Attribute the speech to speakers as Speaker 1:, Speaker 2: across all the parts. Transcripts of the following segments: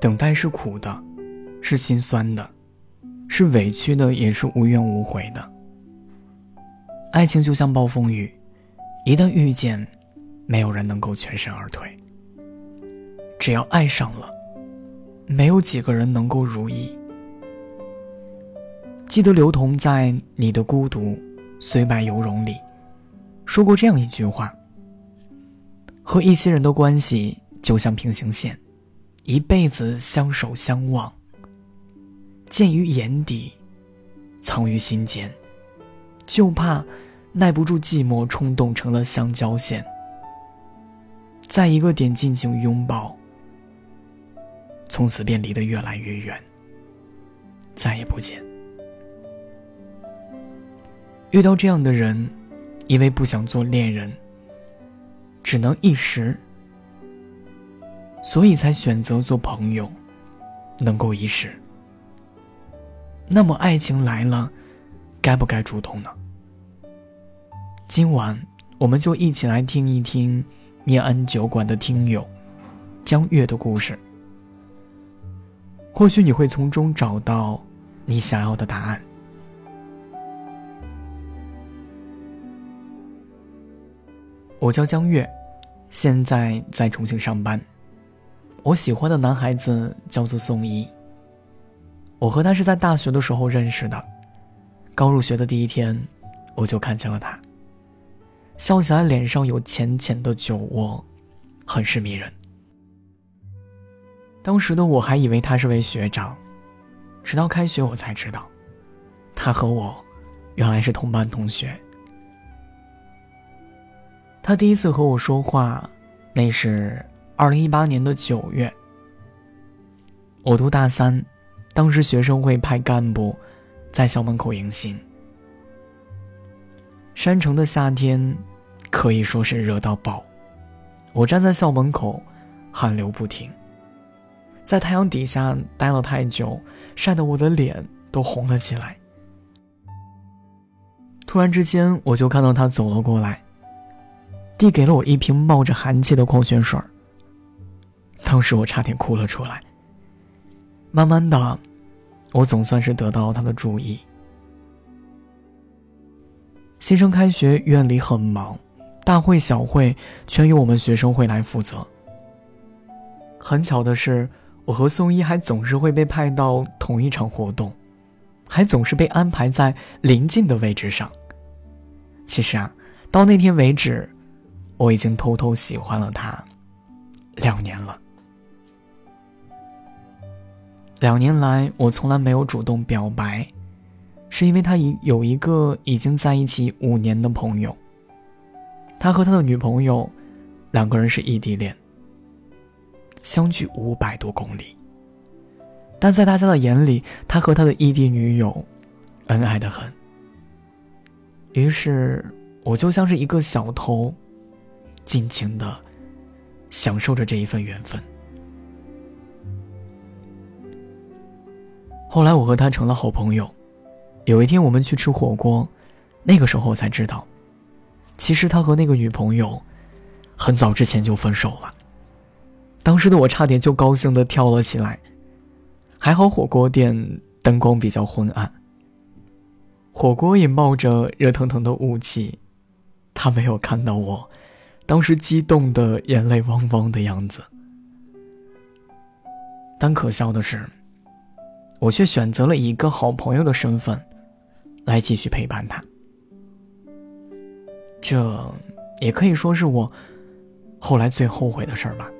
Speaker 1: 等待是苦的，是心酸的，是委屈的，也是无怨无悔的。爱情就像暴风雨，一旦遇见，没有人能够全身而退。只要爱上了，没有几个人能够如意。记得刘同在《你的孤独虽败犹荣》里说过这样一句话：“和一些人的关系就像平行线，一辈子相守相望，见于眼底，藏于心间，就怕耐不住寂寞，冲动成了相交线，在一个点进行拥抱，从此便离得越来越远，再也不见。”遇到这样的人，因为不想做恋人，只能一时，所以才选择做朋友，能够一世。那么爱情来了，该不该主动呢？今晚我们就一起来听一听念安酒馆的听友江月的故事，或许你会从中找到你想要的答案。我叫江月，现在在重庆上班。我喜欢的男孩子叫做宋一。我和他是在大学的时候认识的，刚入学的第一天，我就看见了他。笑起来脸上有浅浅的酒窝，很是迷人。当时的我还以为他是位学长，直到开学我才知道，他和我原来是同班同学。他第一次和我说话，那是二零一八年的九月。我读大三，当时学生会派干部在校门口迎新。山城的夏天可以说是热到爆，我站在校门口，汗流不停，在太阳底下待了太久，晒得我的脸都红了起来。突然之间，我就看到他走了过来。递给了我一瓶冒着寒气的矿泉水当时我差点哭了出来。慢慢的，我总算是得到他的注意。新生开学，院里很忙，大会小会全由我们学生会来负责。很巧的是，我和宋一还总是会被派到同一场活动，还总是被安排在临近的位置上。其实啊，到那天为止。我已经偷偷喜欢了他两年了。两年来，我从来没有主动表白，是因为他已有一个已经在一起五年的朋友。他和他的女朋友两个人是异地恋，相距五百多公里。但在大家的眼里，他和他的异地女友恩爱的很。于是，我就像是一个小偷。尽情的享受着这一份缘分。后来我和他成了好朋友。有一天我们去吃火锅，那个时候才知道，其实他和那个女朋友很早之前就分手了。当时的我差点就高兴的跳了起来。还好火锅店灯光比较昏暗，火锅也冒着热腾腾的雾气，他没有看到我。当时激动的眼泪汪汪的样子，但可笑的是，我却选择了一个好朋友的身份，来继续陪伴他。这也可以说是我后来最后悔的事儿吧。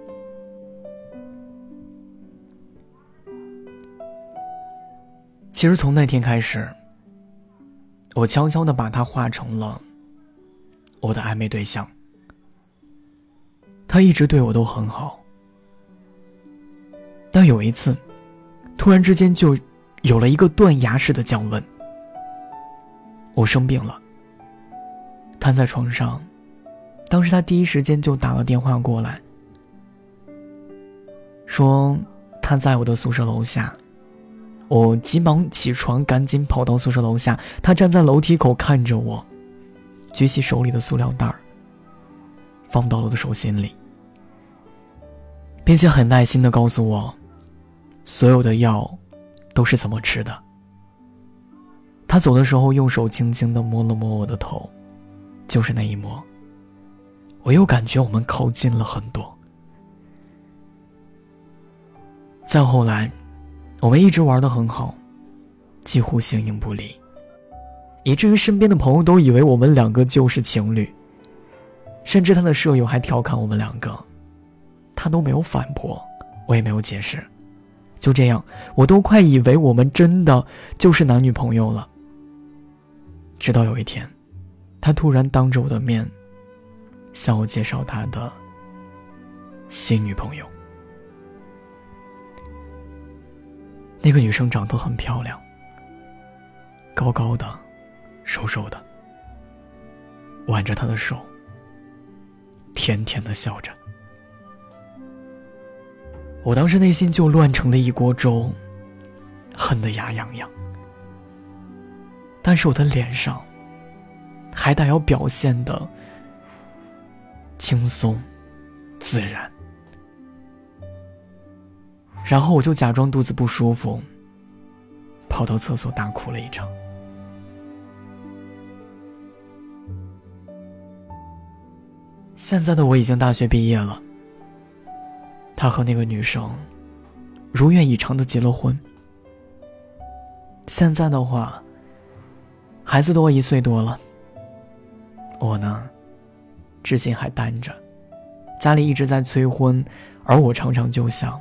Speaker 1: 其实从那天开始，我悄悄的把他化成了我的暧昧对象。他一直对我都很好，但有一次，突然之间就有了一个断崖式的降温。我生病了，瘫在床上，当时他第一时间就打了电话过来，说他在我的宿舍楼下。我急忙起床，赶紧跑到宿舍楼下，他站在楼梯口看着我，举起手里的塑料袋儿，放到了我的手心里。并且很耐心的告诉我，所有的药都是怎么吃的。他走的时候用手轻轻的摸了摸我的头，就是那一摸，我又感觉我们靠近了很多。再后来，我们一直玩的很好，几乎形影不离，以至于身边的朋友都以为我们两个就是情侣，甚至他的舍友还调侃我们两个，他都没有反驳，我也没有解释，就这样，我都快以为我们真的就是男女朋友了。直到有一天，他突然当着我的面，向我介绍他的新女朋友。那个女生长得很漂亮，高高的，瘦瘦的，挽着他的手，甜甜的笑着。我当时内心就乱成了一锅粥，恨得牙痒痒。但是我的脸上，还得要表现的轻松、自然。然后我就假装肚子不舒服，跑到厕所大哭了一场。现在的我已经大学毕业了，他和那个女生如愿以偿的结了婚。现在的话，孩子都一岁多了，我呢，至今还单着，家里一直在催婚，而我常常就想。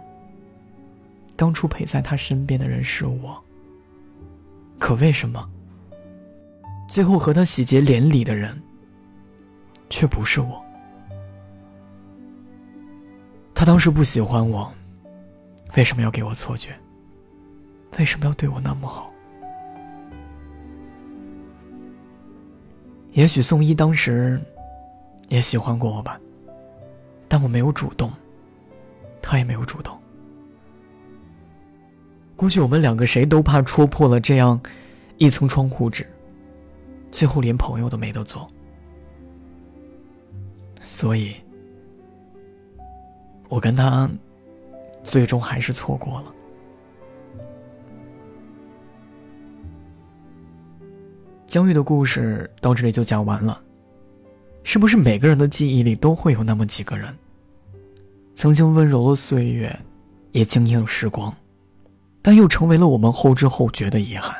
Speaker 1: 当初陪在他身边的人是我，可为什么最后和他喜结连理的人却不是我？他当时不喜欢我，为什么要给我错觉？为什么要对我那么好？也许宋一当时也喜欢过我吧，但我没有主动，他也没有主动。估计我们两个谁都怕戳破了这样一层窗户纸，最后连朋友都没得做。所以，我跟他最终还是错过了。江玉的故事到这里就讲完了。是不是每个人的记忆里都会有那么几个人，曾经温柔了岁月，也惊艳了时光？但又成为了我们后知后觉的遗憾。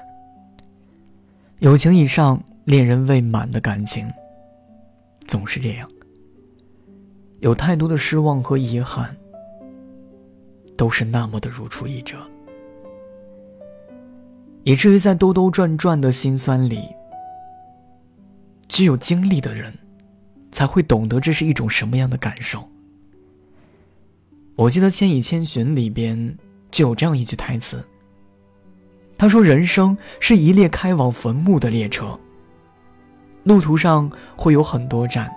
Speaker 1: 友情以上，恋人未满的感情，总是这样。有太多的失望和遗憾，都是那么的如出一辙，以至于在兜兜转转的心酸里，只有经历的人，才会懂得这是一种什么样的感受。我记得《千与千寻》里边。就有这样一句台词。他说：“人生是一列开往坟墓的列车，路途上会有很多站，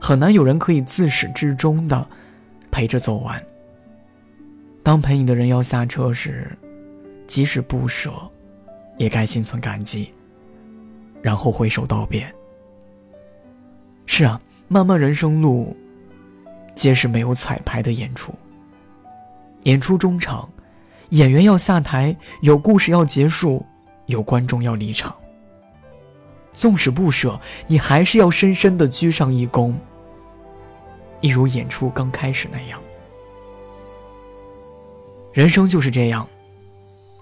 Speaker 1: 很难有人可以自始至终的陪着走完。当陪你的人要下车时，即使不舍，也该心存感激，然后挥手道别。是啊，漫漫人生路，皆是没有彩排的演出。”演出中场，演员要下台，有故事要结束，有观众要离场。纵使不舍，你还是要深深的鞠上一躬，一如演出刚开始那样。人生就是这样，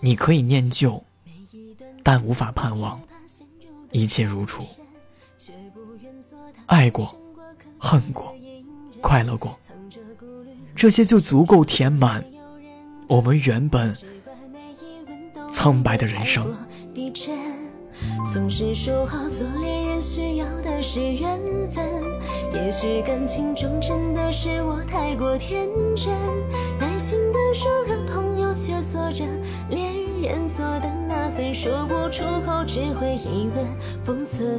Speaker 1: 你可以念旧，但无法盼望一切如初。爱过，恨过，快乐过，这些就足够填满。我们原本苍白的人生。总是说好做恋人需要的是缘分，也许感情中真的是我太过天真，耐心的说个朋友，却做着恋人做的那份说不出口，只会一吻封存。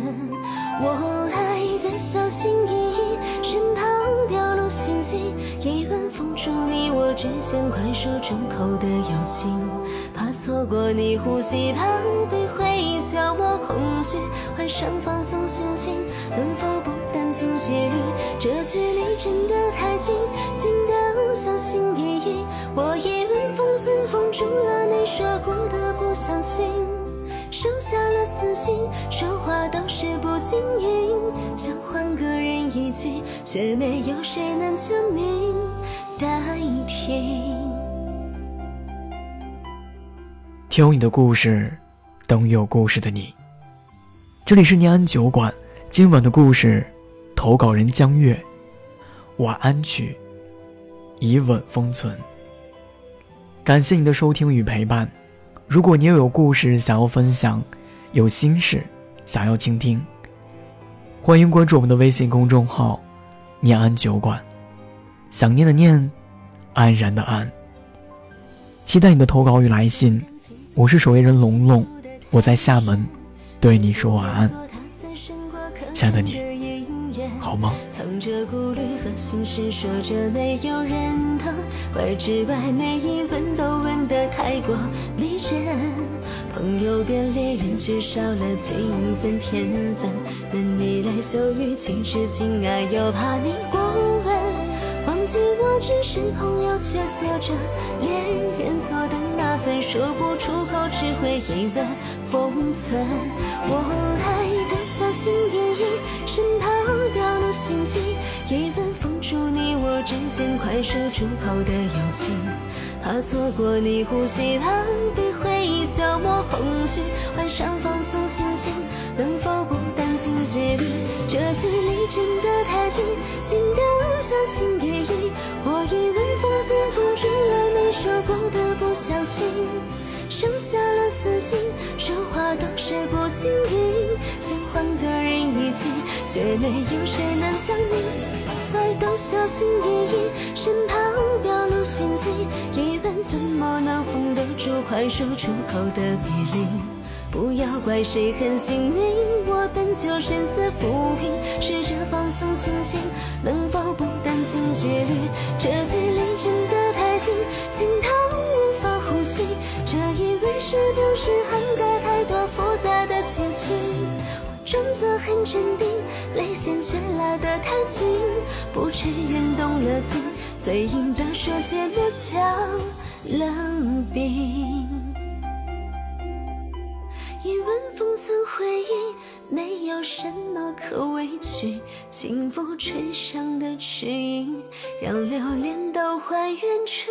Speaker 1: 我爱的小心翼翼，身旁表露心迹，一吻封住你我之间快说出口的友情。怕错过你呼吸，怕被消磨恐惧，换上放松心情，能否不担惊戒律？这距离真的太近，近得小心翼翼，我一吻封存。
Speaker 2: 封住了你说过的不相信，收下了死心，说话都是不经意，想换个人一句，却没有谁能将你代替。
Speaker 1: 听你的故事，等有故事的你。这里是念安酒馆，今晚的故事，投稿人江月，晚安曲，以吻封存。感谢你的收听与陪伴。如果你也有故事想要分享，有心事想要倾听，欢迎关注我们的微信公众号“念安酒馆”。想念的念，安然的安。期待你的投稿与来信。我是守夜人龙龙，我在厦门，对你说晚安，亲爱的你，好吗？
Speaker 2: 藏着顾虑和心事，说着没有人疼，怀之外每一吻都吻得太过逼真。朋友变恋人，却少了几分天分，等你来秀语，其实情爱又怕你过问。忘记我只是朋友，却做着恋人做的那份，说不出口，只会一吻封存。我爱的小心翼翼，生怕表露心迹，一吻封住你我之间快说出口的友情。怕错过你呼吸，怕被回忆消磨空虚。晚上放松心情，能否不殚精竭虑？这距离真的太近，近到小心翼翼。我一吻封存，封住了你说过的不相信，收下了死心，说话都是不经意。想换个人一起，却没有谁能将你。爱都小心翼翼，生怕表露心迹。一吻怎么能封得住快说出口的别离？不要怪谁狠心你，我本就身自浮萍。试着放松心情，能否不殚精竭虑？这距离真的太近，近到。是不是涵盖太多复杂的情绪？装作很镇定，泪腺却拉得太紧，不承认动了情，嘴硬的说芥末降了冰。一吻封存回忆，没有什么可委屈，轻抚唇上的齿印，让留恋都还原成。